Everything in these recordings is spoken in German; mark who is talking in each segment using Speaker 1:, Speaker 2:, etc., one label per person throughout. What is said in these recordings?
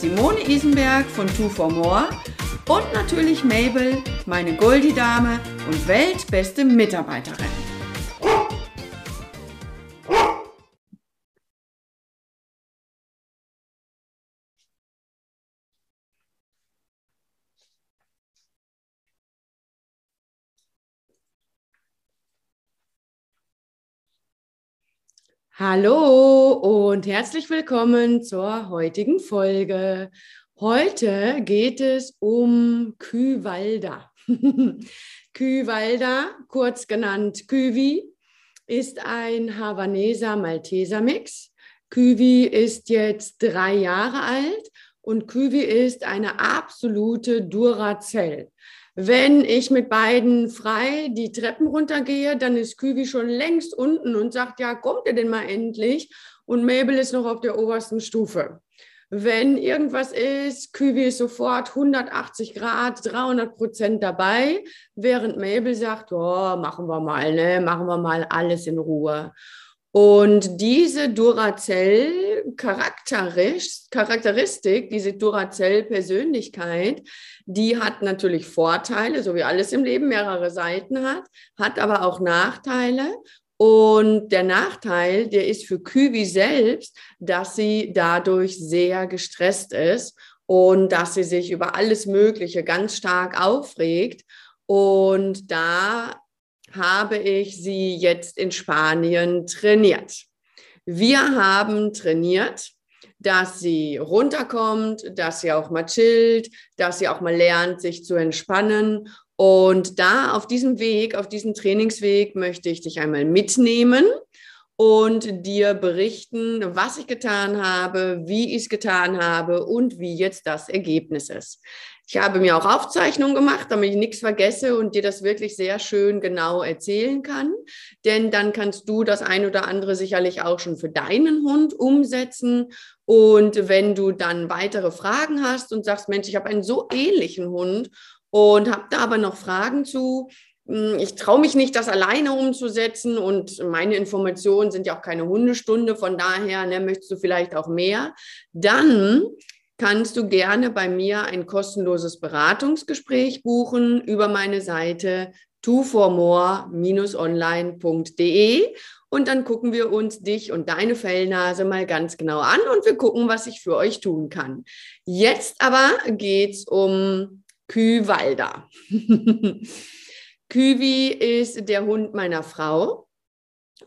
Speaker 1: Simone Isenberg von Two for More und natürlich Mabel, meine Goldie-Dame und weltbeste Mitarbeiterin. Hallo und herzlich willkommen zur heutigen Folge. Heute geht es um Küwalda. Küwalda, kurz genannt Küwi, ist ein Havaneser Malteser Mix. Küwi ist jetzt drei Jahre alt und Küwi ist eine absolute Duracell. Wenn ich mit beiden frei die Treppen runtergehe, dann ist Küwi schon längst unten und sagt, ja, kommt ihr denn mal endlich? Und Mabel ist noch auf der obersten Stufe. Wenn irgendwas ist, Küwi ist sofort 180 Grad, 300 Prozent dabei, während Mabel sagt, oh, machen wir mal, ne, machen wir mal alles in Ruhe. Und diese Duracell-Charakteristik, diese Duracell-Persönlichkeit, die hat natürlich Vorteile, so wie alles im Leben mehrere Seiten hat, hat aber auch Nachteile. Und der Nachteil, der ist für Küwi selbst, dass sie dadurch sehr gestresst ist und dass sie sich über alles Mögliche ganz stark aufregt. Und da habe ich sie jetzt in Spanien trainiert. Wir haben trainiert, dass sie runterkommt, dass sie auch mal chillt, dass sie auch mal lernt, sich zu entspannen. Und da auf diesem Weg, auf diesem Trainingsweg möchte ich dich einmal mitnehmen und dir berichten, was ich getan habe, wie ich es getan habe und wie jetzt das Ergebnis ist. Ich habe mir auch Aufzeichnungen gemacht, damit ich nichts vergesse und dir das wirklich sehr schön genau erzählen kann. Denn dann kannst du das ein oder andere sicherlich auch schon für deinen Hund umsetzen. Und wenn du dann weitere Fragen hast und sagst, Mensch, ich habe einen so ähnlichen Hund und habe da aber noch Fragen zu, hm, ich traue mich nicht, das alleine umzusetzen und meine Informationen sind ja auch keine Hundestunde, von daher ne, möchtest du vielleicht auch mehr, dann kannst du gerne bei mir ein kostenloses Beratungsgespräch buchen über meine Seite twoformore-online.de und dann gucken wir uns dich und deine Fellnase mal ganz genau an und wir gucken, was ich für euch tun kann. Jetzt aber geht's um Küwalda. Küwi ist der Hund meiner Frau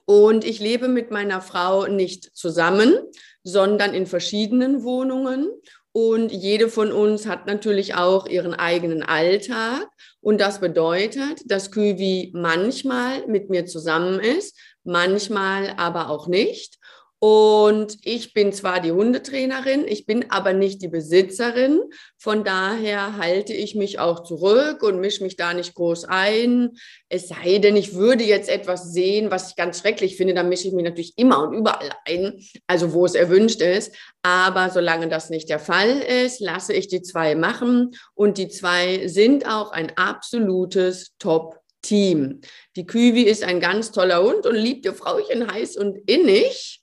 Speaker 1: und ich lebe mit meiner Frau nicht zusammen, sondern in verschiedenen Wohnungen und jede von uns hat natürlich auch ihren eigenen Alltag. Und das bedeutet, dass Küwi manchmal mit mir zusammen ist, manchmal aber auch nicht. Und ich bin zwar die Hundetrainerin, ich bin aber nicht die Besitzerin. Von daher halte ich mich auch zurück und mische mich da nicht groß ein. Es sei denn, ich würde jetzt etwas sehen, was ich ganz schrecklich finde, dann mische ich mich natürlich immer und überall ein, also wo es erwünscht ist. Aber solange das nicht der Fall ist, lasse ich die zwei machen. Und die zwei sind auch ein absolutes Top Team. Die Küwi ist ein ganz toller Hund und liebt ihr Frauchen heiß und innig.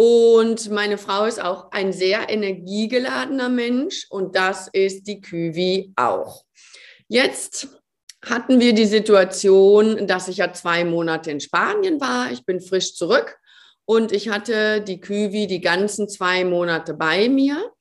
Speaker 1: Und meine Frau ist auch ein sehr energiegeladener Mensch und das ist die Küwi auch. Jetzt hatten wir die Situation, dass ich ja zwei Monate in Spanien war. Ich bin frisch zurück und ich hatte die Küwi die ganzen zwei Monate bei mir.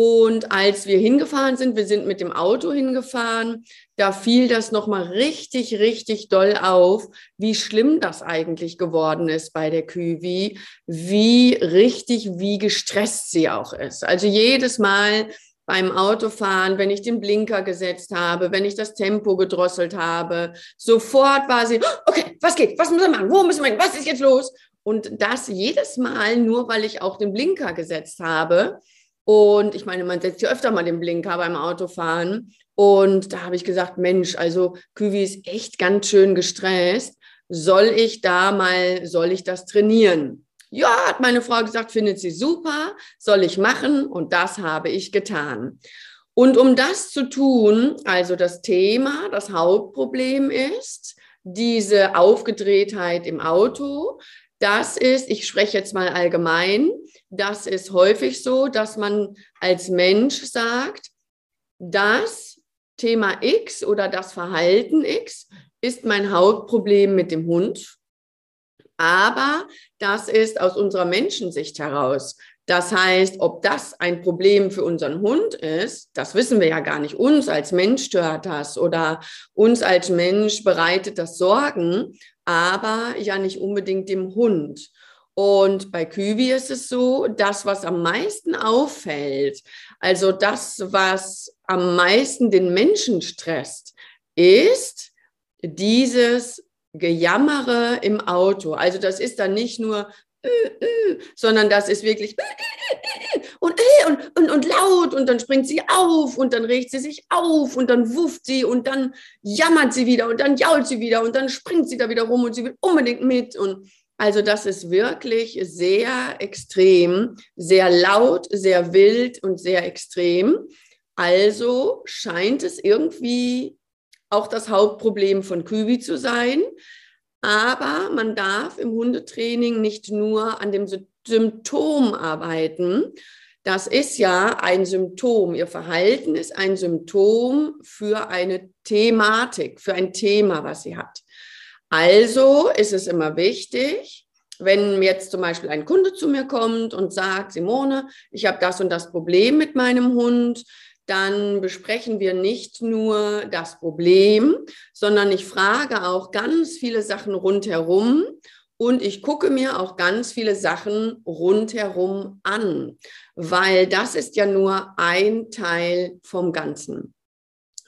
Speaker 1: Und als wir hingefahren sind, wir sind mit dem Auto hingefahren, da fiel das nochmal richtig, richtig doll auf, wie schlimm das eigentlich geworden ist bei der Küwi, wie richtig, wie gestresst sie auch ist. Also jedes Mal beim Autofahren, wenn ich den Blinker gesetzt habe, wenn ich das Tempo gedrosselt habe, sofort war sie, okay, was geht, was müssen wir machen, wo müssen wir hin, was ist jetzt los? Und das jedes Mal nur, weil ich auch den Blinker gesetzt habe. Und ich meine, man setzt ja öfter mal den Blinker beim Autofahren. Und da habe ich gesagt, Mensch, also Küwi ist echt ganz schön gestresst. Soll ich da mal, soll ich das trainieren? Ja, hat meine Frau gesagt, findet sie super, soll ich machen und das habe ich getan. Und um das zu tun, also das Thema, das Hauptproblem ist, diese Aufgedrehtheit im Auto, das ist, ich spreche jetzt mal allgemein, das ist häufig so, dass man als Mensch sagt, das Thema X oder das Verhalten X ist mein Hauptproblem mit dem Hund. Aber das ist aus unserer Menschensicht heraus. Das heißt, ob das ein Problem für unseren Hund ist, das wissen wir ja gar nicht. Uns als Mensch stört das oder uns als Mensch bereitet das Sorgen, aber ja nicht unbedingt dem Hund. Und bei Küwi ist es so, das, was am meisten auffällt, also das, was am meisten den Menschen stresst, ist dieses Gejammere im Auto. Also das ist dann nicht nur, äh, äh, sondern das ist wirklich äh, und, und, und, und laut und dann springt sie auf und dann regt sie sich auf und dann wufft sie und dann jammert sie wieder und dann jault sie wieder und dann springt sie da wieder rum und sie will unbedingt mit und also das ist wirklich sehr extrem, sehr laut, sehr wild und sehr extrem. Also scheint es irgendwie auch das Hauptproblem von Küwi zu sein. Aber man darf im Hundetraining nicht nur an dem Symptom arbeiten. Das ist ja ein Symptom. Ihr Verhalten ist ein Symptom für eine Thematik, für ein Thema, was sie hat. Also ist es immer wichtig, wenn jetzt zum Beispiel ein Kunde zu mir kommt und sagt, Simone, ich habe das und das Problem mit meinem Hund, dann besprechen wir nicht nur das Problem, sondern ich frage auch ganz viele Sachen rundherum und ich gucke mir auch ganz viele Sachen rundherum an, weil das ist ja nur ein Teil vom Ganzen.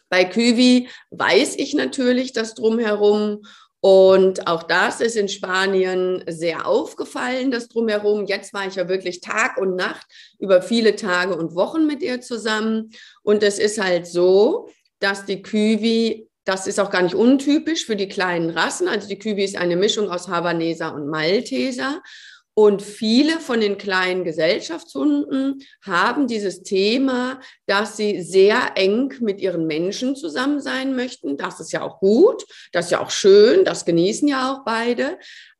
Speaker 1: Bei Küwi weiß ich natürlich das drumherum und auch das ist in Spanien sehr aufgefallen, das drumherum. Jetzt war ich ja wirklich Tag und Nacht über viele Tage und Wochen mit ihr zusammen. Und es ist halt so, dass die Küwi, das ist auch gar nicht untypisch für die kleinen Rassen. Also die Küwi ist eine Mischung aus Havaneser und Malteser. Und viele von den kleinen Gesellschaftshunden haben dieses Thema, dass sie sehr eng mit ihren Menschen zusammen sein möchten. Das ist ja auch gut, das ist ja auch schön, das genießen ja auch beide.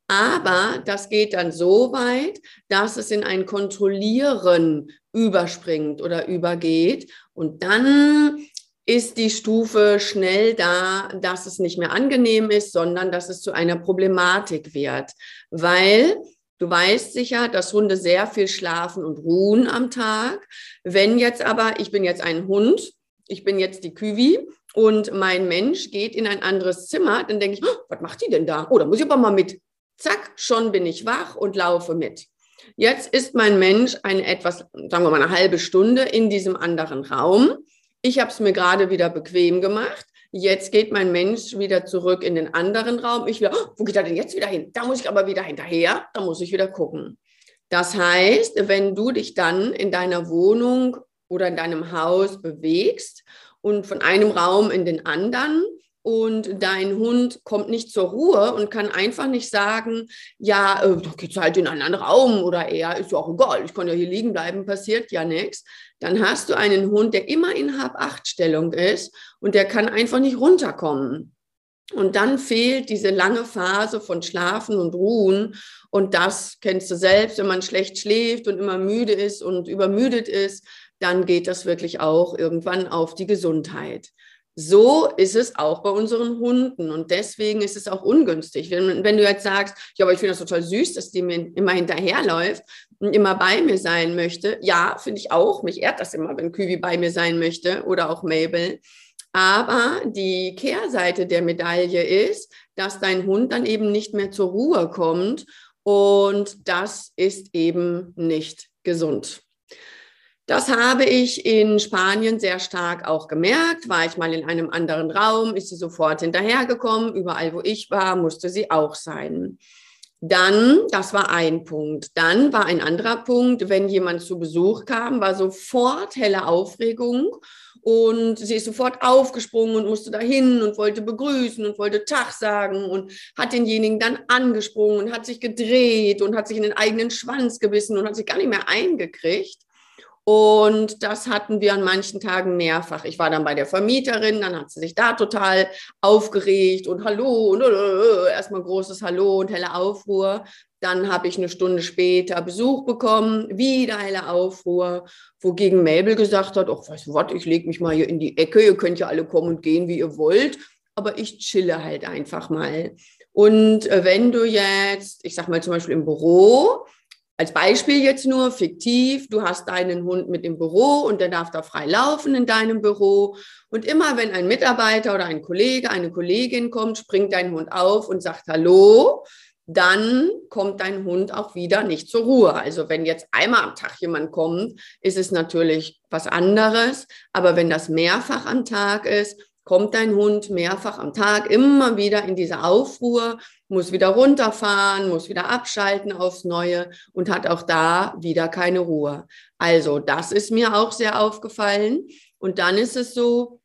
Speaker 1: Aber das geht dann so weit, dass es in ein Kontrollieren überspringt oder übergeht. Und dann ist die Stufe schnell da, dass es nicht mehr angenehm ist, sondern dass es zu einer Problematik wird. Weil Du weißt sicher, dass Hunde sehr viel schlafen und ruhen am Tag. Wenn jetzt aber, ich bin jetzt ein Hund, ich bin jetzt die Küwi und mein Mensch geht in ein anderes Zimmer, dann denke ich, oh, was macht die denn da? Oh, da muss ich aber mal mit. Zack, schon bin ich wach und laufe mit. Jetzt ist mein Mensch eine etwas, sagen wir mal, eine halbe Stunde in diesem anderen Raum. Ich habe es mir gerade wieder bequem gemacht. Jetzt geht mein Mensch wieder zurück in den anderen Raum. Ich wieder, oh, wo geht er denn jetzt wieder hin? Da muss ich aber wieder hinterher, da muss ich wieder gucken. Das heißt, wenn du dich dann in deiner Wohnung oder in deinem Haus bewegst und von einem Raum in den anderen und dein Hund kommt nicht zur Ruhe und kann einfach nicht sagen, ja, äh, da geht's halt in einen anderen Raum oder er ist ja auch egal, ich kann ja hier liegen bleiben, passiert ja nichts. Dann hast du einen Hund, der immer in Hab-Acht-Stellung ist und der kann einfach nicht runterkommen. Und dann fehlt diese lange Phase von Schlafen und Ruhen. Und das kennst du selbst, wenn man schlecht schläft und immer müde ist und übermüdet ist, dann geht das wirklich auch irgendwann auf die Gesundheit. So ist es auch bei unseren Hunden und deswegen ist es auch ungünstig. Wenn, wenn du jetzt sagst, ja, aber ich finde das total süß, dass die mir immer hinterherläuft und immer bei mir sein möchte. Ja, finde ich auch. Mich ehrt das immer, wenn Küwi bei mir sein möchte oder auch Mabel. Aber die Kehrseite der Medaille ist, dass dein Hund dann eben nicht mehr zur Ruhe kommt und das ist eben nicht gesund. Das habe ich in Spanien sehr stark auch gemerkt. War ich mal in einem anderen Raum, ist sie sofort hinterhergekommen. Überall, wo ich war, musste sie auch sein. Dann, das war ein Punkt. Dann war ein anderer Punkt, wenn jemand zu Besuch kam, war sofort helle Aufregung und sie ist sofort aufgesprungen und musste dahin und wollte begrüßen und wollte Tag sagen und hat denjenigen dann angesprungen und hat sich gedreht und hat sich in den eigenen Schwanz gebissen und hat sich gar nicht mehr eingekriegt. Und das hatten wir an manchen Tagen mehrfach. Ich war dann bei der Vermieterin, dann hat sie sich da total aufgeregt und Hallo und äh, erstmal großes Hallo und helle Aufruhr. Dann habe ich eine Stunde später Besuch bekommen, wieder helle Aufruhr, wogegen Mabel gesagt hat, ach, weißt du was, ich lege mich mal hier in die Ecke, ihr könnt ja alle kommen und gehen, wie ihr wollt, aber ich chille halt einfach mal. Und äh, wenn du jetzt, ich sag mal zum Beispiel im Büro, als Beispiel jetzt nur fiktiv, du hast deinen Hund mit im Büro und der darf da frei laufen in deinem Büro. Und immer wenn ein Mitarbeiter oder ein Kollege, eine Kollegin kommt, springt dein Hund auf und sagt Hallo dann kommt dein Hund auch wieder nicht zur Ruhe. Also wenn jetzt einmal am Tag jemand kommt, ist es natürlich was anderes. Aber wenn das mehrfach am Tag ist, kommt dein Hund mehrfach am Tag immer wieder in diese Aufruhr, muss wieder runterfahren, muss wieder abschalten aufs Neue und hat auch da wieder keine Ruhe. Also das ist mir auch sehr aufgefallen. Und dann ist es so,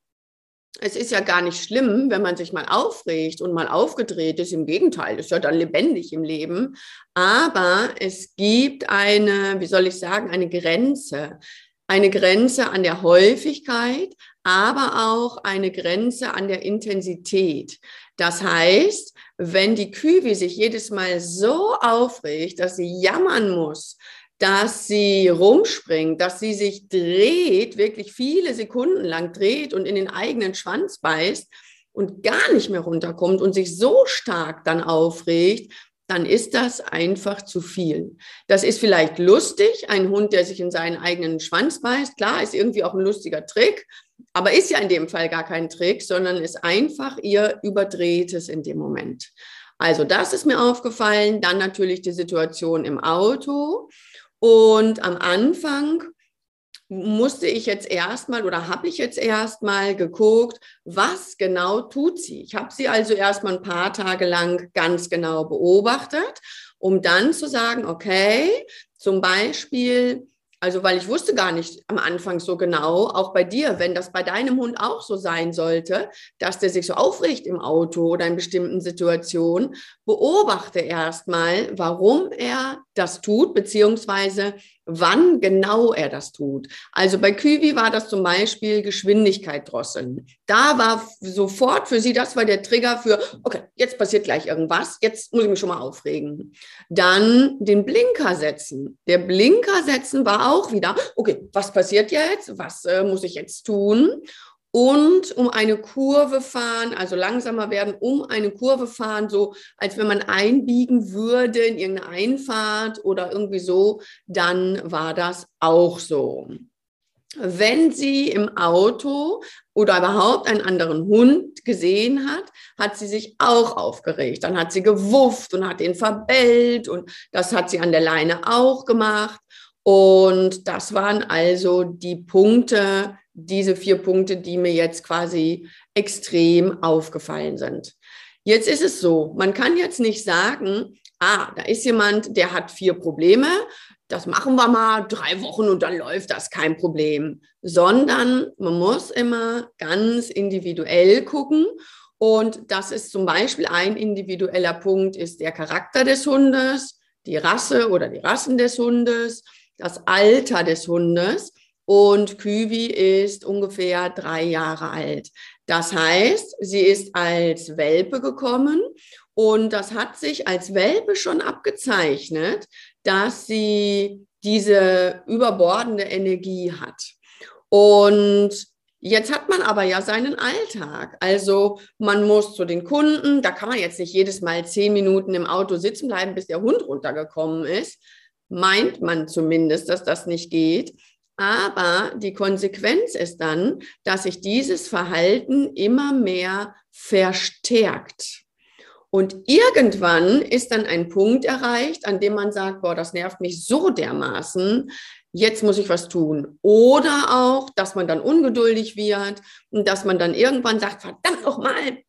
Speaker 1: es ist ja gar nicht schlimm, wenn man sich mal aufregt und mal aufgedreht ist. Im Gegenteil, ist ja dann lebendig im Leben. Aber es gibt eine, wie soll ich sagen, eine Grenze. Eine Grenze an der Häufigkeit, aber auch eine Grenze an der Intensität. Das heißt, wenn die Küwi sich jedes Mal so aufregt, dass sie jammern muss, dass sie rumspringt, dass sie sich dreht, wirklich viele Sekunden lang dreht und in den eigenen Schwanz beißt und gar nicht mehr runterkommt und sich so stark dann aufregt, dann ist das einfach zu viel. Das ist vielleicht lustig, ein Hund, der sich in seinen eigenen Schwanz beißt. Klar, ist irgendwie auch ein lustiger Trick, aber ist ja in dem Fall gar kein Trick, sondern ist einfach ihr überdrehtes in dem Moment. Also das ist mir aufgefallen. Dann natürlich die Situation im Auto. Und am Anfang musste ich jetzt erstmal oder habe ich jetzt erstmal geguckt, was genau tut sie. Ich habe sie also erstmal ein paar Tage lang ganz genau beobachtet, um dann zu sagen, okay, zum Beispiel, also weil ich wusste gar nicht am Anfang so genau, auch bei dir, wenn das bei deinem Hund auch so sein sollte, dass der sich so aufregt im Auto oder in bestimmten Situationen, beobachte erstmal, warum er das tut, beziehungsweise wann genau er das tut. Also bei Küwi war das zum Beispiel Geschwindigkeit drosseln. Da war sofort für sie, das war der Trigger für, okay, jetzt passiert gleich irgendwas, jetzt muss ich mich schon mal aufregen. Dann den Blinker setzen. Der Blinker setzen war auch wieder, okay, was passiert jetzt? Was äh, muss ich jetzt tun? Und um eine Kurve fahren, also langsamer werden, um eine Kurve fahren, so als wenn man einbiegen würde in irgendeine Einfahrt oder irgendwie so, dann war das auch so. Wenn sie im Auto oder überhaupt einen anderen Hund gesehen hat, hat sie sich auch aufgeregt. Dann hat sie gewufft und hat ihn verbellt und das hat sie an der Leine auch gemacht. Und das waren also die Punkte, diese vier Punkte, die mir jetzt quasi extrem aufgefallen sind. Jetzt ist es so, man kann jetzt nicht sagen, ah, da ist jemand, der hat vier Probleme, das machen wir mal drei Wochen und dann läuft das kein Problem, sondern man muss immer ganz individuell gucken. Und das ist zum Beispiel ein individueller Punkt, ist der Charakter des Hundes, die Rasse oder die Rassen des Hundes, das Alter des Hundes und Küwi ist ungefähr drei Jahre alt. Das heißt, sie ist als Welpe gekommen und das hat sich als Welpe schon abgezeichnet, dass sie diese überbordende Energie hat. Und Jetzt hat man aber ja seinen Alltag. Also man muss zu den Kunden, da kann man jetzt nicht jedes Mal zehn Minuten im Auto sitzen bleiben, bis der Hund runtergekommen ist. Meint man zumindest, dass das nicht geht. Aber die Konsequenz ist dann, dass sich dieses Verhalten immer mehr verstärkt. Und irgendwann ist dann ein Punkt erreicht, an dem man sagt, boah, das nervt mich so dermaßen, jetzt muss ich was tun. Oder auch, dass man dann ungeduldig wird und dass man dann irgendwann sagt, verdammt nochmal,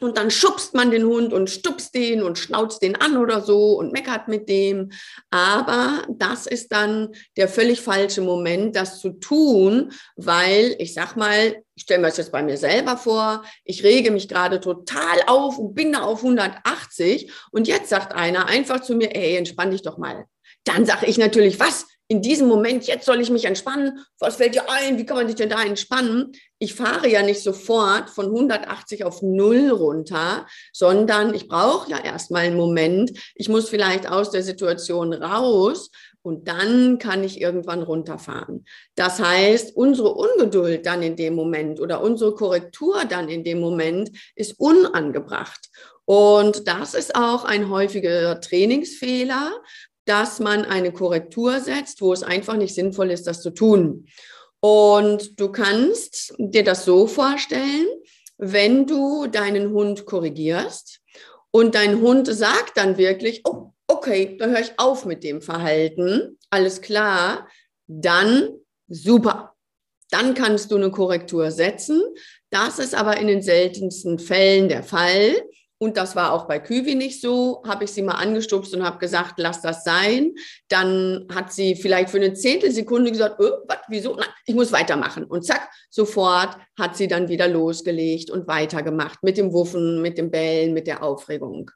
Speaker 1: und dann schubst man den Hund und stupst den und schnauzt den an oder so und meckert mit dem. Aber das ist dann der völlig falsche Moment, das zu tun, weil ich sag mal, ich stelle mir das jetzt bei mir selber vor, ich rege mich gerade total auf und bin da auf 180 und jetzt sagt einer einfach zu mir, ey, entspann dich doch mal. Dann sage ich natürlich, was? In diesem Moment, jetzt soll ich mich entspannen. Was fällt dir ein? Wie kann man sich denn da entspannen? Ich fahre ja nicht sofort von 180 auf 0 runter, sondern ich brauche ja erstmal einen Moment. Ich muss vielleicht aus der Situation raus und dann kann ich irgendwann runterfahren. Das heißt, unsere Ungeduld dann in dem Moment oder unsere Korrektur dann in dem Moment ist unangebracht. Und das ist auch ein häufiger Trainingsfehler, dass man eine Korrektur setzt, wo es einfach nicht sinnvoll ist, das zu tun. Und du kannst dir das so vorstellen, wenn du deinen Hund korrigierst und dein Hund sagt dann wirklich, oh, okay, da höre ich auf mit dem Verhalten, alles klar, dann super. Dann kannst du eine Korrektur setzen. Das ist aber in den seltensten Fällen der Fall. Und das war auch bei Küwi nicht so. Habe ich sie mal angestupst und habe gesagt, lass das sein. Dann hat sie vielleicht für eine Zehntelsekunde gesagt, oh, was, wieso? Nein, ich muss weitermachen. Und zack, sofort hat sie dann wieder losgelegt und weitergemacht mit dem Wuffen, mit dem Bellen, mit der Aufregung.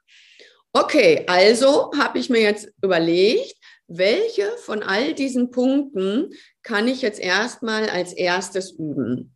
Speaker 1: Okay, also habe ich mir jetzt überlegt, welche von all diesen Punkten kann ich jetzt erstmal als erstes üben?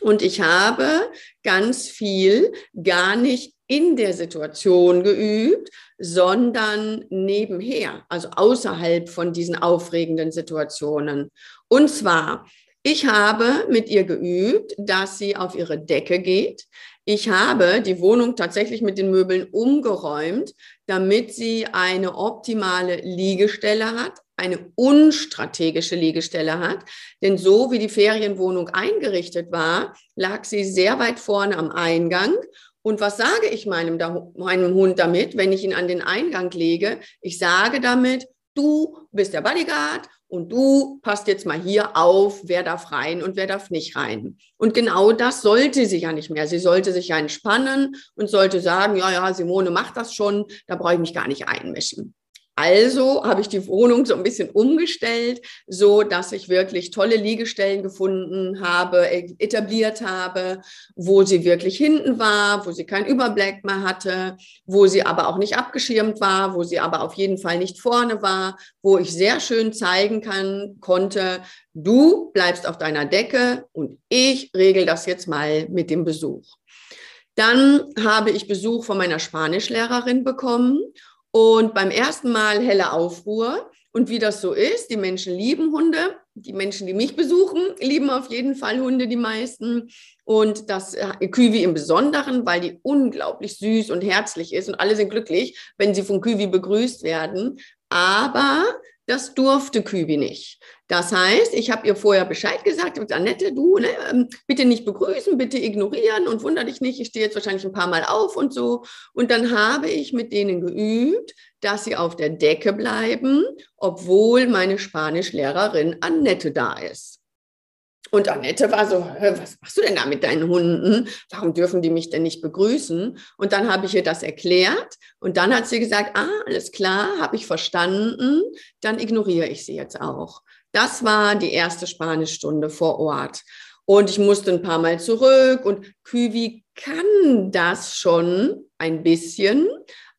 Speaker 1: Und ich habe ganz viel gar nicht in der Situation geübt, sondern nebenher, also außerhalb von diesen aufregenden Situationen. Und zwar, ich habe mit ihr geübt, dass sie auf ihre Decke geht. Ich habe die Wohnung tatsächlich mit den Möbeln umgeräumt, damit sie eine optimale Liegestelle hat, eine unstrategische Liegestelle hat. Denn so wie die Ferienwohnung eingerichtet war, lag sie sehr weit vorne am Eingang und was sage ich meinem, meinem Hund damit, wenn ich ihn an den Eingang lege? Ich sage damit, du bist der Bodyguard und du passt jetzt mal hier auf, wer darf rein und wer darf nicht rein. Und genau das sollte sie ja nicht mehr. Sie sollte sich ja entspannen und sollte sagen, ja, ja, Simone macht das schon, da brauche ich mich gar nicht einmischen. Also habe ich die Wohnung so ein bisschen umgestellt, so dass ich wirklich tolle Liegestellen gefunden habe, e-, etabliert habe, wo sie wirklich hinten war, wo sie keinen Überblick mehr hatte, wo sie aber auch nicht abgeschirmt war, wo sie aber auf jeden Fall nicht vorne war, wo ich sehr schön zeigen kann, konnte, du bleibst auf deiner Decke und ich regel das jetzt mal mit dem Besuch. Dann habe ich Besuch von meiner Spanischlehrerin bekommen und beim ersten Mal helle Aufruhr. Und wie das so ist, die Menschen lieben Hunde. Die Menschen, die mich besuchen, lieben auf jeden Fall Hunde, die meisten. Und das äh, Küwi im Besonderen, weil die unglaublich süß und herzlich ist. Und alle sind glücklich, wenn sie von Küwi begrüßt werden. Aber das durfte Kübi nicht. Das heißt, ich habe ihr vorher Bescheid gesagt, Annette, du, ne, ähm, bitte nicht begrüßen, bitte ignorieren und wunder dich nicht, ich stehe jetzt wahrscheinlich ein paar Mal auf und so. Und dann habe ich mit denen geübt, dass sie auf der Decke bleiben, obwohl meine Spanischlehrerin Annette da ist. Und Annette war so, was machst du denn da mit deinen Hunden? Warum dürfen die mich denn nicht begrüßen? Und dann habe ich ihr das erklärt und dann hat sie gesagt, ah, alles klar, habe ich verstanden, dann ignoriere ich sie jetzt auch. Das war die erste Spanischstunde vor Ort. Und ich musste ein paar Mal zurück und Küwi kann das schon ein bisschen,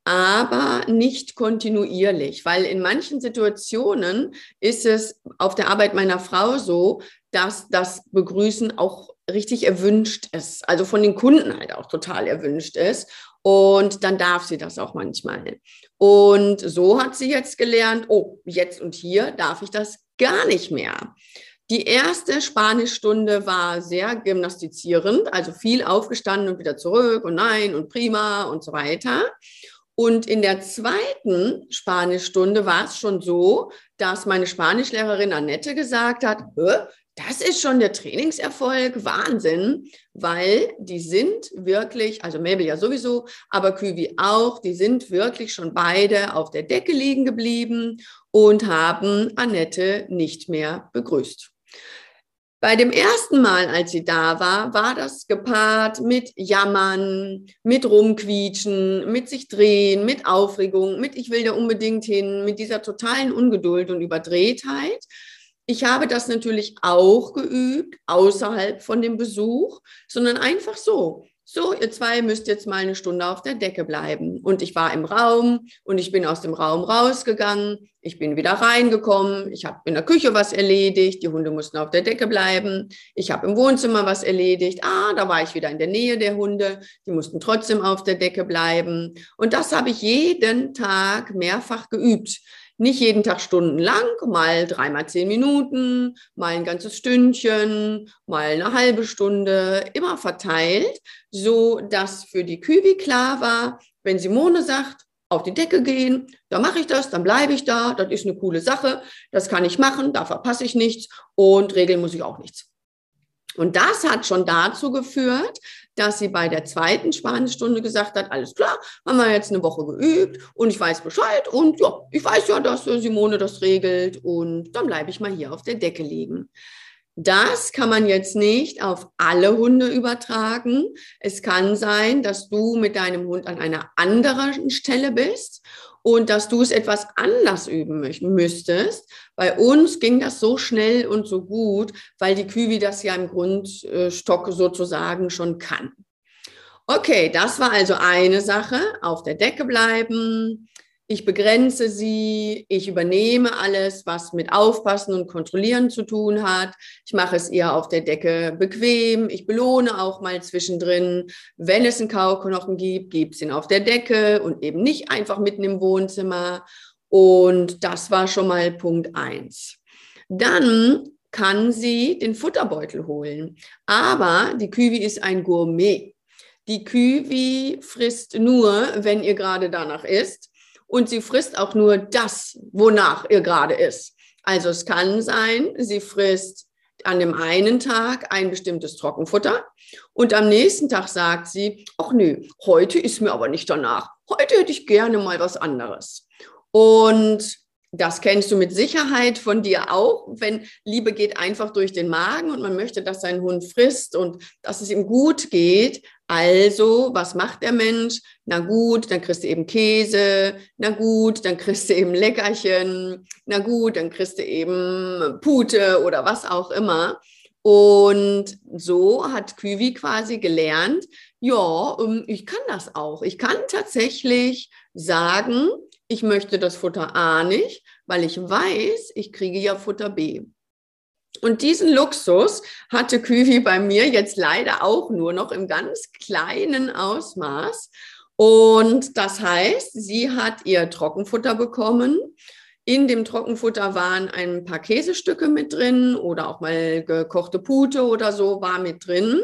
Speaker 1: aber nicht kontinuierlich, weil in manchen Situationen ist es auf der Arbeit meiner Frau so, dass das Begrüßen auch richtig erwünscht ist, also von den Kunden halt auch total erwünscht ist. Und dann darf sie das auch manchmal. Und so hat sie jetzt gelernt, oh, jetzt und hier darf ich das gar nicht mehr. Die erste Spanischstunde war sehr gymnastizierend, also viel aufgestanden und wieder zurück und nein und prima und so weiter. Und in der zweiten Spanischstunde war es schon so, dass meine Spanischlehrerin Annette gesagt hat, das ist schon der Trainingserfolg, Wahnsinn, weil die sind wirklich, also Mabel ja sowieso, aber Küwi auch, die sind wirklich schon beide auf der Decke liegen geblieben und haben Annette nicht mehr begrüßt. Bei dem ersten Mal, als sie da war, war das gepaart mit Jammern, mit Rumquietschen, mit sich drehen, mit Aufregung, mit ich will da unbedingt hin, mit dieser totalen Ungeduld und Überdrehtheit. Ich habe das natürlich auch geübt, außerhalb von dem Besuch, sondern einfach so so, ihr zwei müsst jetzt mal eine Stunde auf der Decke bleiben. Und ich war im Raum und ich bin aus dem Raum rausgegangen. Ich bin wieder reingekommen. Ich habe in der Küche was erledigt. Die Hunde mussten auf der Decke bleiben. Ich habe im Wohnzimmer was erledigt. Ah, da war ich wieder in der Nähe der Hunde. Die mussten trotzdem auf der Decke bleiben. Und das habe ich jeden Tag mehrfach geübt. Nicht jeden Tag stundenlang, mal dreimal zehn Minuten, mal ein ganzes Stündchen, mal eine halbe Stunde, immer verteilt, so dass für die Küwi klar war, wenn Simone sagt, auf die Decke gehen, dann mache ich das, dann bleibe ich da, das ist eine coole Sache, das kann ich machen, da verpasse ich nichts und regeln muss ich auch nichts. Und das hat schon dazu geführt, dass sie bei der zweiten Spanischstunde gesagt hat, alles klar, haben wir jetzt eine Woche geübt und ich weiß Bescheid und ja, ich weiß ja, dass Simone das regelt und dann bleibe ich mal hier auf der Decke liegen. Das kann man jetzt nicht auf alle Hunde übertragen. Es kann sein, dass du mit deinem Hund an einer anderen Stelle bist und dass du es etwas anders üben müsstest. Bei uns ging das so schnell und so gut, weil die Küwi das ja im Grundstock sozusagen schon kann. Okay, das war also eine Sache. Auf der Decke bleiben, ich begrenze sie, ich übernehme alles, was mit Aufpassen und Kontrollieren zu tun hat. Ich mache es ihr auf der Decke bequem. Ich belohne auch mal zwischendrin. Wenn es einen Kauknochen gibt, gibt es ihn auf der Decke und eben nicht einfach mitten im Wohnzimmer. Und das war schon mal Punkt eins. Dann kann sie den Futterbeutel holen. Aber die Küwi ist ein Gourmet. Die Küwi frisst nur, wenn ihr gerade danach ist und sie frisst auch nur das, wonach ihr gerade ist. Also es kann sein, sie frisst an dem einen Tag ein bestimmtes Trockenfutter und am nächsten Tag sagt sie, ach nö, heute ist mir aber nicht danach. Heute hätte ich gerne mal was anderes. Und das kennst du mit Sicherheit von dir auch, wenn Liebe geht einfach durch den Magen und man möchte, dass sein Hund frisst und dass es ihm gut geht. Also, was macht der Mensch? Na gut, dann kriegst du eben Käse. Na gut, dann kriegst du eben Leckerchen. Na gut, dann kriegst du eben Pute oder was auch immer. Und so hat Küwi quasi gelernt, ja, ähm, ich kann das auch. Ich kann tatsächlich sagen, ich möchte das Futter A nicht, weil ich weiß, ich kriege ja Futter B. Und diesen Luxus hatte Küvi bei mir jetzt leider auch nur noch im ganz kleinen Ausmaß. Und das heißt, sie hat ihr Trockenfutter bekommen. In dem Trockenfutter waren ein paar Käsestücke mit drin oder auch mal gekochte Pute oder so war mit drin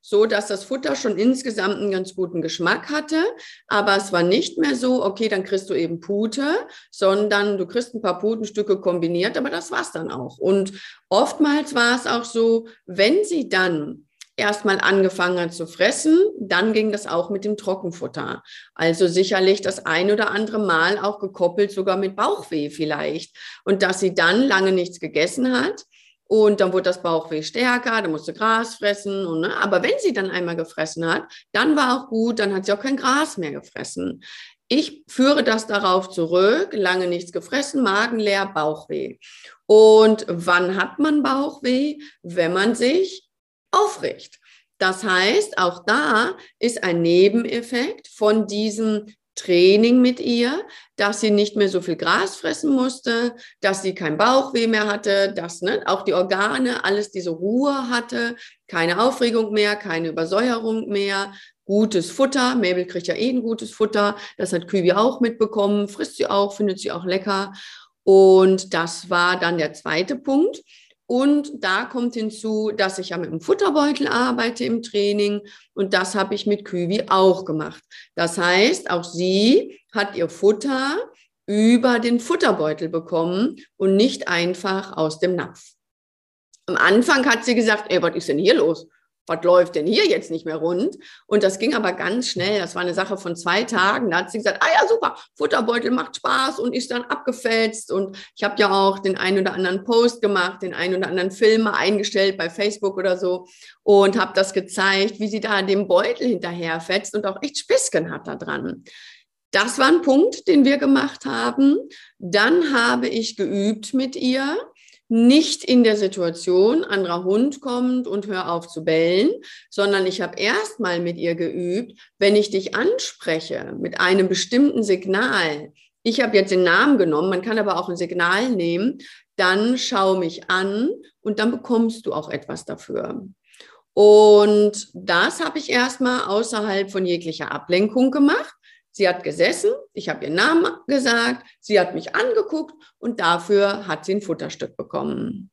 Speaker 1: so dass das Futter schon insgesamt einen ganz guten Geschmack hatte. Aber es war nicht mehr so, okay, dann kriegst du eben Pute, sondern du kriegst ein paar Putenstücke kombiniert, aber das war's dann auch. Und oftmals war es auch so, wenn sie dann erstmal angefangen hat zu fressen, dann ging das auch mit dem Trockenfutter. Also sicherlich das ein oder andere Mal auch gekoppelt, sogar mit Bauchweh vielleicht. Und dass sie dann lange nichts gegessen hat, und dann wurde das Bauchweh stärker, dann musste Gras fressen. Und, ne? Aber wenn sie dann einmal gefressen hat, dann war auch gut, dann hat sie auch kein Gras mehr gefressen. Ich führe das darauf zurück, lange nichts gefressen, Magen leer, Bauchweh. Und wann hat man Bauchweh? Wenn man sich aufregt. Das heißt, auch da ist ein Nebeneffekt von diesem Training mit ihr, dass sie nicht mehr so viel Gras fressen musste, dass sie kein Bauchweh mehr hatte, dass ne, auch die Organe alles diese Ruhe hatte, keine Aufregung mehr, keine Übersäuerung mehr, gutes Futter. Mabel kriegt ja eh ein gutes Futter, das hat Kübi auch mitbekommen, frisst sie auch, findet sie auch lecker. Und das war dann der zweite Punkt. Und da kommt hinzu, dass ich ja mit dem Futterbeutel arbeite im Training und das habe ich mit Küwi auch gemacht. Das heißt, auch sie hat ihr Futter über den Futterbeutel bekommen und nicht einfach aus dem Napf. Am Anfang hat sie gesagt, ey, was ist denn hier los? Was läuft denn hier jetzt nicht mehr rund? Und das ging aber ganz schnell. Das war eine Sache von zwei Tagen. Da hat sie gesagt, ah ja, super, Futterbeutel macht Spaß und ist dann abgefälzt. Und ich habe ja auch den einen oder anderen Post gemacht, den einen oder anderen Film eingestellt bei Facebook oder so und habe das gezeigt, wie sie da dem Beutel hinterherfetzt und auch echt Spisken hat da dran. Das war ein Punkt, den wir gemacht haben. Dann habe ich geübt mit ihr nicht in der Situation, anderer Hund kommt und hör auf zu bellen, sondern ich habe erstmal mit ihr geübt, wenn ich dich anspreche mit einem bestimmten Signal. Ich habe jetzt den Namen genommen, man kann aber auch ein Signal nehmen, dann schau mich an und dann bekommst du auch etwas dafür. Und das habe ich erstmal außerhalb von jeglicher Ablenkung gemacht. Sie hat gesessen, ich habe ihren Namen gesagt, sie hat mich angeguckt und dafür hat sie ein Futterstück bekommen.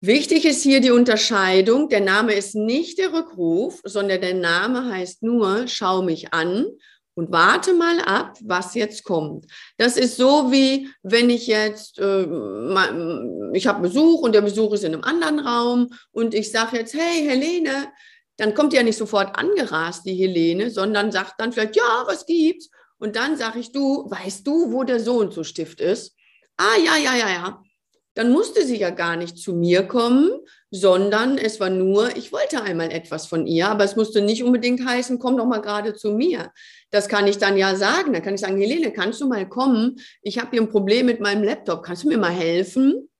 Speaker 1: Wichtig ist hier die Unterscheidung. Der Name ist nicht der Rückruf, sondern der Name heißt nur, schau mich an und warte mal ab, was jetzt kommt. Das ist so wie, wenn ich jetzt, äh, ich habe Besuch und der Besuch ist in einem anderen Raum und ich sage jetzt, hey Helene, dann kommt ja nicht sofort angerast, die Helene, sondern sagt dann vielleicht, ja, was gibt's? Und dann sage ich, du, weißt du, wo der so und so Stift ist? Ah, ja, ja, ja, ja. Dann musste sie ja gar nicht zu mir kommen, sondern es war nur, ich wollte einmal etwas von ihr, aber es musste nicht unbedingt heißen, komm doch mal gerade zu mir. Das kann ich dann ja sagen. Dann kann ich sagen, Helene, kannst du mal kommen? Ich habe hier ein Problem mit meinem Laptop. Kannst du mir mal helfen?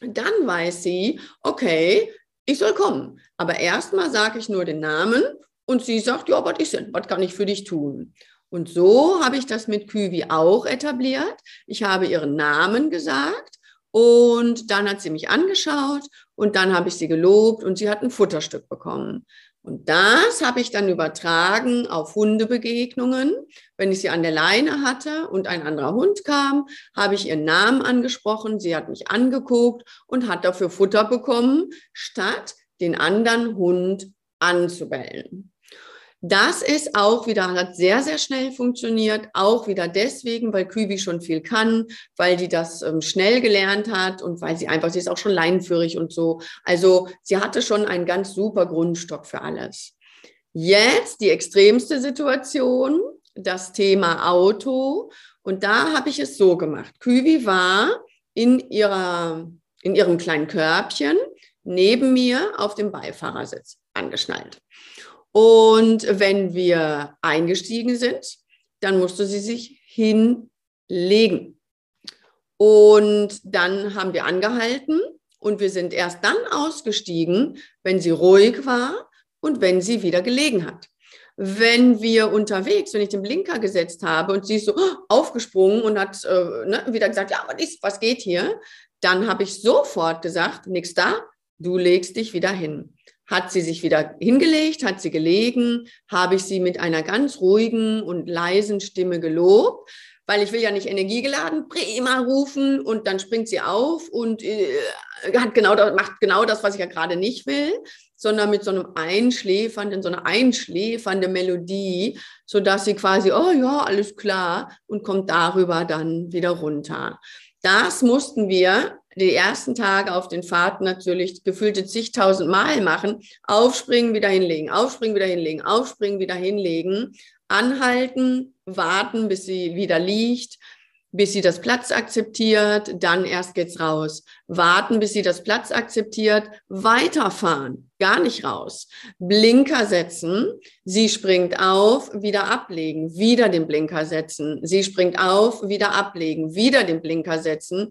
Speaker 1: Dann weiß sie, okay, ich soll kommen. Aber erstmal sage ich nur den Namen und sie sagt, ja, was ist denn? Was kann ich für dich tun? Und so habe ich das mit Küvi auch etabliert. Ich habe ihren Namen gesagt und dann hat sie mich angeschaut und dann habe ich sie gelobt und sie hat ein Futterstück bekommen. Und das habe ich dann übertragen auf Hundebegegnungen. Wenn ich sie an der Leine hatte und ein anderer Hund kam, habe ich ihren Namen angesprochen. Sie hat mich angeguckt und hat dafür Futter bekommen, statt den anderen Hund anzubellen. Das ist auch wieder, hat sehr, sehr schnell funktioniert, auch wieder deswegen, weil Kübi schon viel kann, weil die das ähm, schnell gelernt hat und weil sie einfach, sie ist auch schon leinenführig und so. Also sie hatte schon einen ganz super Grundstock für alles. Jetzt die extremste Situation, das Thema Auto. Und da habe ich es so gemacht. Kübi war in, ihrer, in ihrem kleinen Körbchen neben mir auf dem Beifahrersitz angeschnallt. Und wenn wir eingestiegen sind, dann musste sie sich hinlegen. Und dann haben wir angehalten und wir sind erst dann ausgestiegen, wenn sie ruhig war und wenn sie wieder gelegen hat. Wenn wir unterwegs, wenn ich den Blinker gesetzt habe und sie ist so aufgesprungen und hat äh, ne, wieder gesagt, ja, was ist, was geht hier, dann habe ich sofort gesagt, nichts da, du legst dich wieder hin. Hat sie sich wieder hingelegt, hat sie gelegen, habe ich sie mit einer ganz ruhigen und leisen Stimme gelobt, weil ich will ja nicht energiegeladen prima rufen und dann springt sie auf und äh, hat genau das, macht genau das, was ich ja gerade nicht will, sondern mit so einem einschläfernden, so einer einschläfernde Melodie, so dass sie quasi, oh ja, alles klar und kommt darüber dann wieder runter. Das mussten wir die ersten Tage auf den Fahrten natürlich gefühlte zigtausend Mal machen. Aufspringen, wieder hinlegen, aufspringen, wieder hinlegen, aufspringen, wieder hinlegen, anhalten, warten, bis sie wieder liegt, bis sie das Platz akzeptiert, dann erst geht's raus. Warten, bis sie das Platz akzeptiert, weiterfahren, gar nicht raus. Blinker setzen, sie springt auf, wieder ablegen, wieder den Blinker setzen. Sie springt auf, wieder ablegen, wieder den Blinker setzen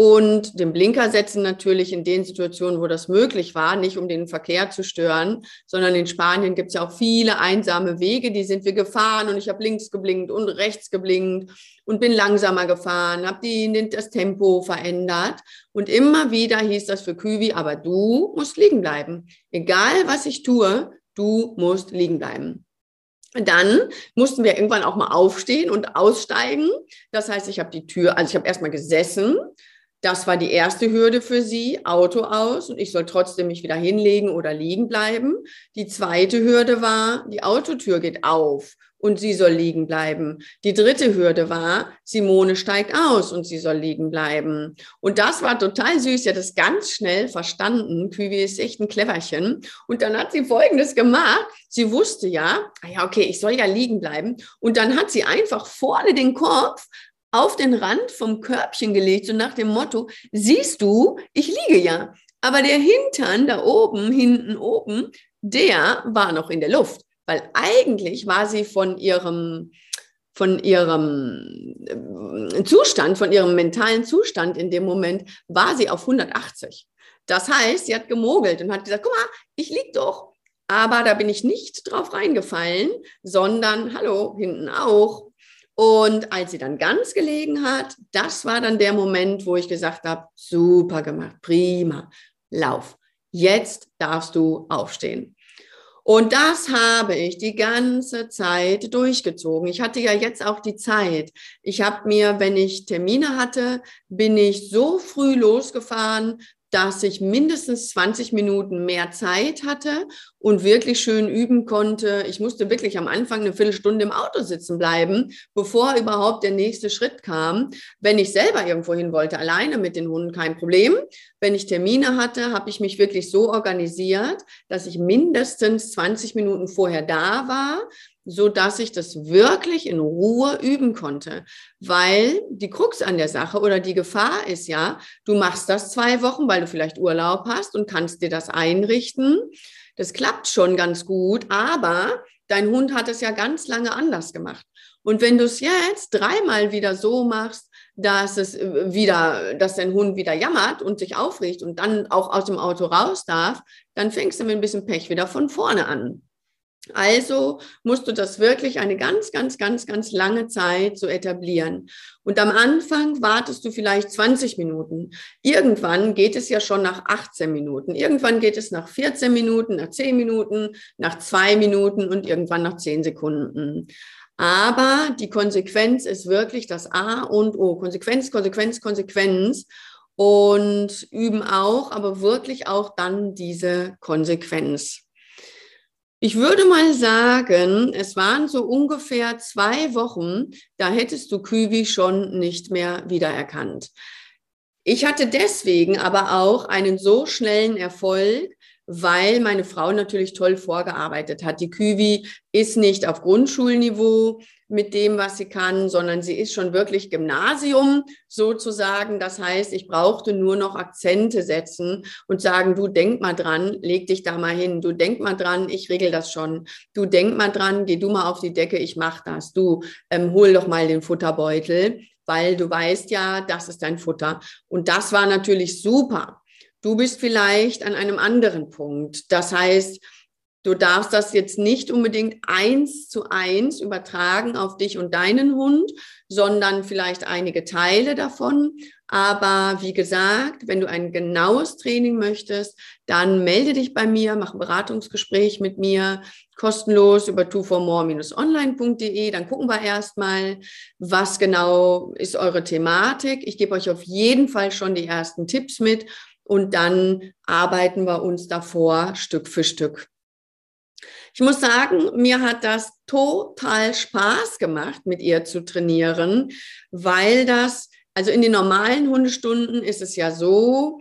Speaker 1: und den Blinker setzen natürlich in den Situationen, wo das möglich war, nicht um den Verkehr zu stören, sondern in Spanien gibt es ja auch viele einsame Wege, die sind wir gefahren und ich habe links geblinkt und rechts geblinkt und bin langsamer gefahren, habe die, das Tempo verändert und immer wieder hieß das für Küwi, aber du musst liegen bleiben. Egal was ich tue, du musst liegen bleiben. Dann mussten wir irgendwann auch mal aufstehen und aussteigen. Das heißt, ich habe die Tür, also ich habe erstmal gesessen, Das war die erste Hürde für sie, Auto aus und ich soll trotzdem mich wieder hinlegen oder liegen bleiben. Die zweite Hürde war, die Autotür geht auf und sie soll liegen bleiben. Die dritte Hürde war, Simone steigt aus und sie soll liegen bleiben. Und das war total süß. Sie hat das ganz schnell verstanden. Küwi ist echt ein Cleverchen. Und dann hat sie Folgendes gemacht. Sie wusste ja, ah ja, okay, ich soll ja liegen bleiben. Und dann hat sie einfach vorne den Kopf auf den Rand vom Körbchen gelegt, so nach dem Motto, siehst du, ich liege ja. Aber der Hintern da oben, hinten oben, der war noch in der Luft weil eigentlich war sie von ihrem von ihrem äh, Zustand, von ihrem mentalen Zustand in dem Moment, war sie auf 180. Das heißt, sie hat gemogelt und hat gesagt, guck mal, ich lieg doch. Aber da bin ich nicht drauf reingefallen, sondern, hallo, hinten auch. Und als sie dann ganz gelegen hat, das war dann der Moment, wo ich gesagt habe, super gemacht, prima, lauf. Jetzt darfst du aufstehen. Und das habe ich die ganze Zeit durchgezogen. Ich hatte ja jetzt auch die Zeit. Ich habe mir, wenn ich Termine hatte, bin ich so früh losgefahren, dass ich mindestens 20 Minuten mehr Zeit hatte und wirklich schön üben konnte. Ich musste wirklich am Anfang eine Viertelstunde im Auto sitzen bleiben, bevor überhaupt der nächste Schritt kam. Wenn ich selber irgendwo hin wollte, alleine mit den Hunden, kein Problem. Wenn ich Termine hatte, habe ich mich wirklich so organisiert, dass ich mindestens 20 Minuten vorher da war, so dass ich das wirklich in Ruhe üben konnte. Weil die Krux an der Sache oder die Gefahr ist ja, du machst das zwei Wochen, weil du vielleicht Urlaub hast und kannst dir das einrichten. Das klappt schon ganz gut, aber dein Hund hat es ja ganz lange anders gemacht. Und wenn du es jetzt dreimal wieder so machst, dass es wieder, dass dein Hund wieder jammert und sich aufregt und dann auch aus dem Auto raus darf, dann fängst du mit ein bisschen Pech wieder von vorne an. Also musst du das wirklich eine ganz, ganz, ganz, ganz lange Zeit so etablieren. Und am Anfang wartest du vielleicht 20 Minuten. Irgendwann geht es ja schon nach 18 Minuten. Irgendwann geht es nach 14 Minuten, nach 10 Minuten, nach 2 Minuten und irgendwann nach 10 Sekunden. Aber die Konsequenz ist wirklich das A und O. Konsequenz, Konsequenz, Konsequenz. Und üben auch, aber wirklich auch dann diese Konsequenz. Ich würde mal sagen, es waren so ungefähr zwei Wochen, da hättest du Küwi schon nicht mehr wiedererkannt. Ich hatte deswegen aber auch einen so schnellen Erfolg, weil meine Frau natürlich toll vorgearbeitet hat. Die Küwi ist nicht auf Grundschulniveau mit dem, was sie kann, sondern sie ist schon wirklich Gymnasium sozusagen. Das heißt, ich brauchte nur noch Akzente setzen und sagen, du denk mal dran, leg dich da mal hin. Du denk mal dran, ich regel das schon. Du denk mal dran, geh du mal auf die Decke, ich mach das. Du ähm, hol doch mal den Futterbeutel, weil du weißt ja, das ist dein Futter. Und das war natürlich super. Du bist vielleicht an einem anderen Punkt. Das heißt, du darfst das jetzt nicht unbedingt eins zu eins übertragen auf dich und deinen Hund, sondern vielleicht einige Teile davon. Aber wie gesagt, wenn du ein genaues Training möchtest, dann melde dich bei mir, mach ein Beratungsgespräch mit mir, kostenlos über twoformore-online.de. Dann gucken wir erstmal, was genau ist eure Thematik. Ich gebe euch auf jeden Fall schon die ersten Tipps mit und dann arbeiten wir uns davor Stück für Stück. Ich muss sagen, mir hat das total Spaß gemacht, mit ihr zu trainieren, weil das, also in den normalen Hundestunden ist es ja so,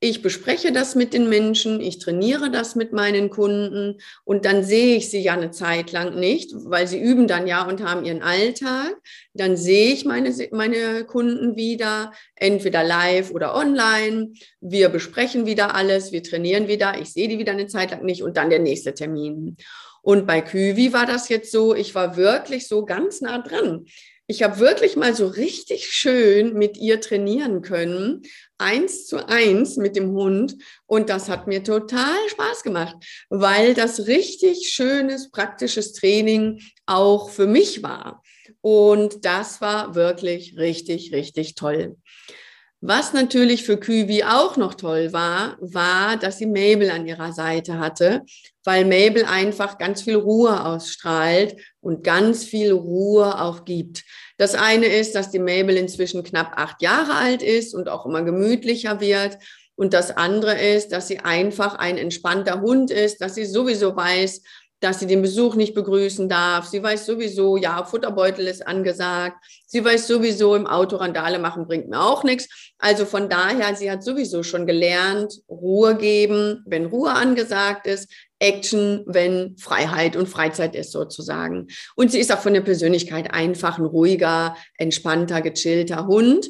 Speaker 1: ich bespreche das mit den Menschen, ich trainiere das mit meinen Kunden und dann sehe ich sie ja eine Zeit lang nicht, weil sie üben dann ja und haben ihren Alltag. Dann sehe ich meine, meine Kunden wieder, entweder live oder online. Wir besprechen wieder alles, wir trainieren wieder, ich sehe die wieder eine Zeit lang nicht und dann der nächste Termin. Und bei Küwi war das jetzt so, ich war wirklich so ganz nah dran ich habe wirklich mal so richtig schön mit ihr trainieren können, eins zu eins mit dem Hund. Und das hat mir total Spaß gemacht, weil das richtig schönes, praktisches Training auch für mich war. Und das war wirklich richtig, richtig toll. Was natürlich für Küwi auch noch toll war, war, dass sie Mabel an ihrer Seite hatte, weil Mabel einfach ganz viel Ruhe ausstrahlt und ganz viel Ruhe auch gibt. Das eine ist, dass die Mabel inzwischen knapp acht Jahre alt ist und auch immer gemütlicher wird. Und das andere ist, dass sie einfach ein entspannter Hund ist, dass sie sowieso weiß, dass sie den Besuch nicht begrüßen darf. Sie weiß sowieso, ja, Futterbeutel ist angesagt. Sie weiß sowieso, im Auto Randale machen bringt mir auch nichts. Also von daher, sie hat sowieso schon gelernt, Ruhe geben, wenn Ruhe angesagt ist, Action, wenn Freiheit und Freizeit ist sozusagen. Und sie ist auch von der Persönlichkeit einfach ein ruhiger, entspannter, gechillter Hund.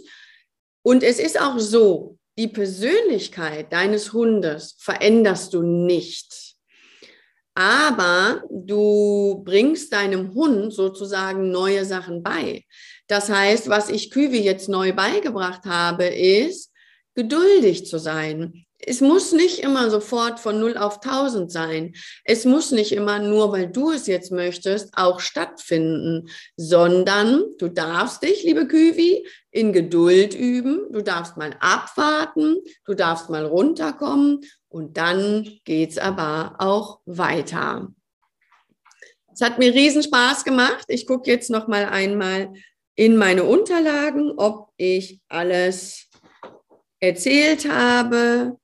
Speaker 1: Und es ist auch so, die Persönlichkeit deines Hundes veränderst du nicht aber du bringst deinem Hund sozusagen neue Sachen bei. Das heißt, was ich Küwi jetzt neu beigebracht habe, ist, geduldig zu sein. Es muss nicht immer sofort von 0 auf 1000 sein. Es muss nicht immer nur, weil du es jetzt möchtest, auch stattfinden, sondern du darfst dich, liebe Küwi, in Geduld üben. Du darfst mal abwarten. Du darfst mal runterkommen und dann geht's aber auch weiter. Es hat mir riesen Spaß gemacht. Ich gucke jetzt noch mal einmal in meine Unterlagen, ob ich alles erzählt habe.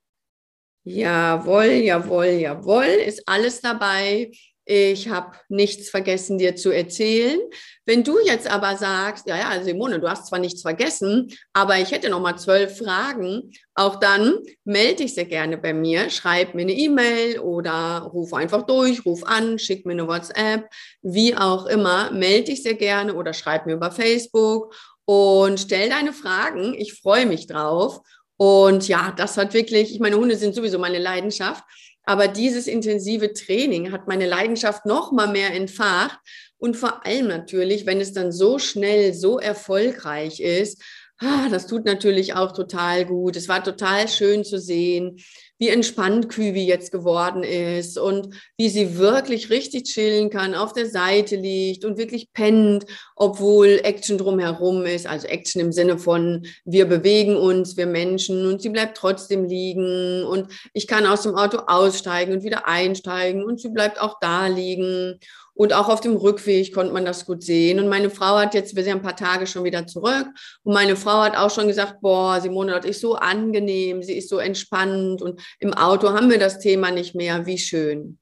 Speaker 1: Jawohl, jawohl, jawohl, ist alles dabei. Ich habe nichts vergessen, dir zu erzählen. Wenn du jetzt aber sagst, ja, ja, Simone, du hast zwar nichts vergessen, aber ich hätte noch mal zwölf Fragen, auch dann melde dich sehr gerne bei mir, schreib mir eine E-Mail oder ruf einfach durch, ruf an, schick mir eine WhatsApp, wie auch immer, melde dich sehr gerne oder schreib mir über Facebook und stell deine Fragen. Ich freue mich drauf. Und ja, das hat wirklich, ich meine, Hunde sind sowieso meine Leidenschaft. Aber dieses intensive Training hat meine Leidenschaft noch mal mehr entfacht. Und vor allem natürlich, wenn es dann so schnell, so erfolgreich ist, ah, das tut natürlich auch total gut. Es war total schön zu sehen, wie entspannt Küwi jetzt geworden ist und wie sie wirklich richtig chillen kann, auf der Seite liegt und wirklich pennt, obwohl Action drumherum ist. Also Action im Sinne von, wir bewegen uns, wir Menschen und sie bleibt trotzdem liegen und ich kann aus dem Auto aussteigen und wieder einsteigen und sie bleibt auch da liegen. Und auch auf dem Rückweg konnte man das gut sehen. Und meine Frau hat jetzt, wir sind ein paar Tage schon wieder zurück. Und meine Frau hat auch schon gesagt, boah, Simone, das ist so angenehm, sie ist so entspannt. Und im Auto haben wir das Thema nicht mehr. Wie schön.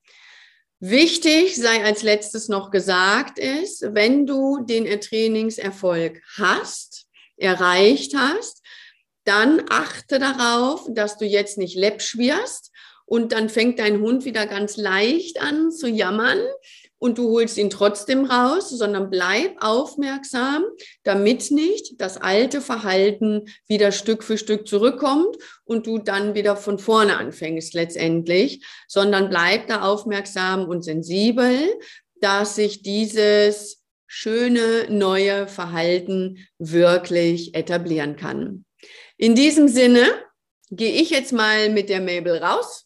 Speaker 1: Wichtig sei als letztes noch gesagt ist, wenn du den Trainingserfolg hast, erreicht hast, dann achte darauf, dass du jetzt nicht läppsch wirst und dann fängt dein Hund wieder ganz leicht an zu jammern und du holst ihn trotzdem raus, sondern bleib aufmerksam, damit nicht das alte Verhalten wieder Stück für Stück zurückkommt und du dann wieder von vorne anfängst letztendlich, sondern bleib da aufmerksam und sensibel, dass sich dieses schöne neue Verhalten wirklich etablieren kann. In diesem Sinne gehe ich jetzt mal mit der Mabel raus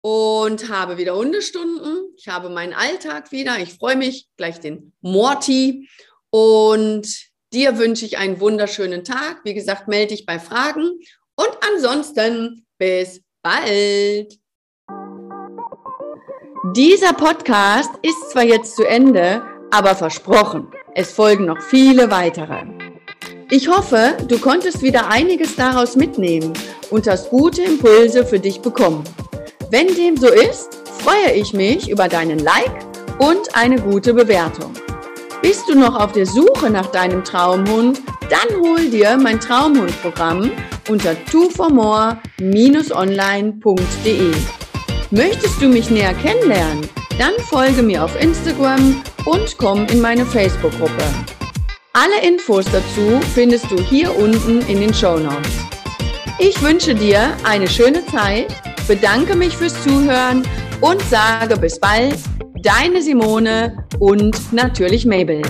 Speaker 1: und habe wieder Hundestunden. Ich habe meinen Alltag wieder. Ich freue mich gleich den Morty und dir wünsche ich einen wunderschönen Tag. Wie gesagt, melde dich bei Fragen und ansonsten bis bald. Dieser Podcast ist zwar jetzt zu Ende, aber versprochen, es folgen noch viele weitere. Ich hoffe, du konntest wieder einiges daraus mitnehmen und hast gute Impulse für dich bekommen. Wenn dem so ist, freue ich mich über deinen Like und eine gute Bewertung. Bist du noch auf der Suche nach deinem Traumhund? Dann hol dir mein Traumhundprogramm unter twoformore-online.de. Möchtest du mich näher kennenlernen? Dann folge mir auf Instagram und komm in meine Facebook-Gruppe. Alle Infos dazu findest du hier unten in den Show Notes. Ich wünsche dir eine schöne Zeit bedanke mich fürs Zuhören und sage bis bald, deine Simone und natürlich Mabel.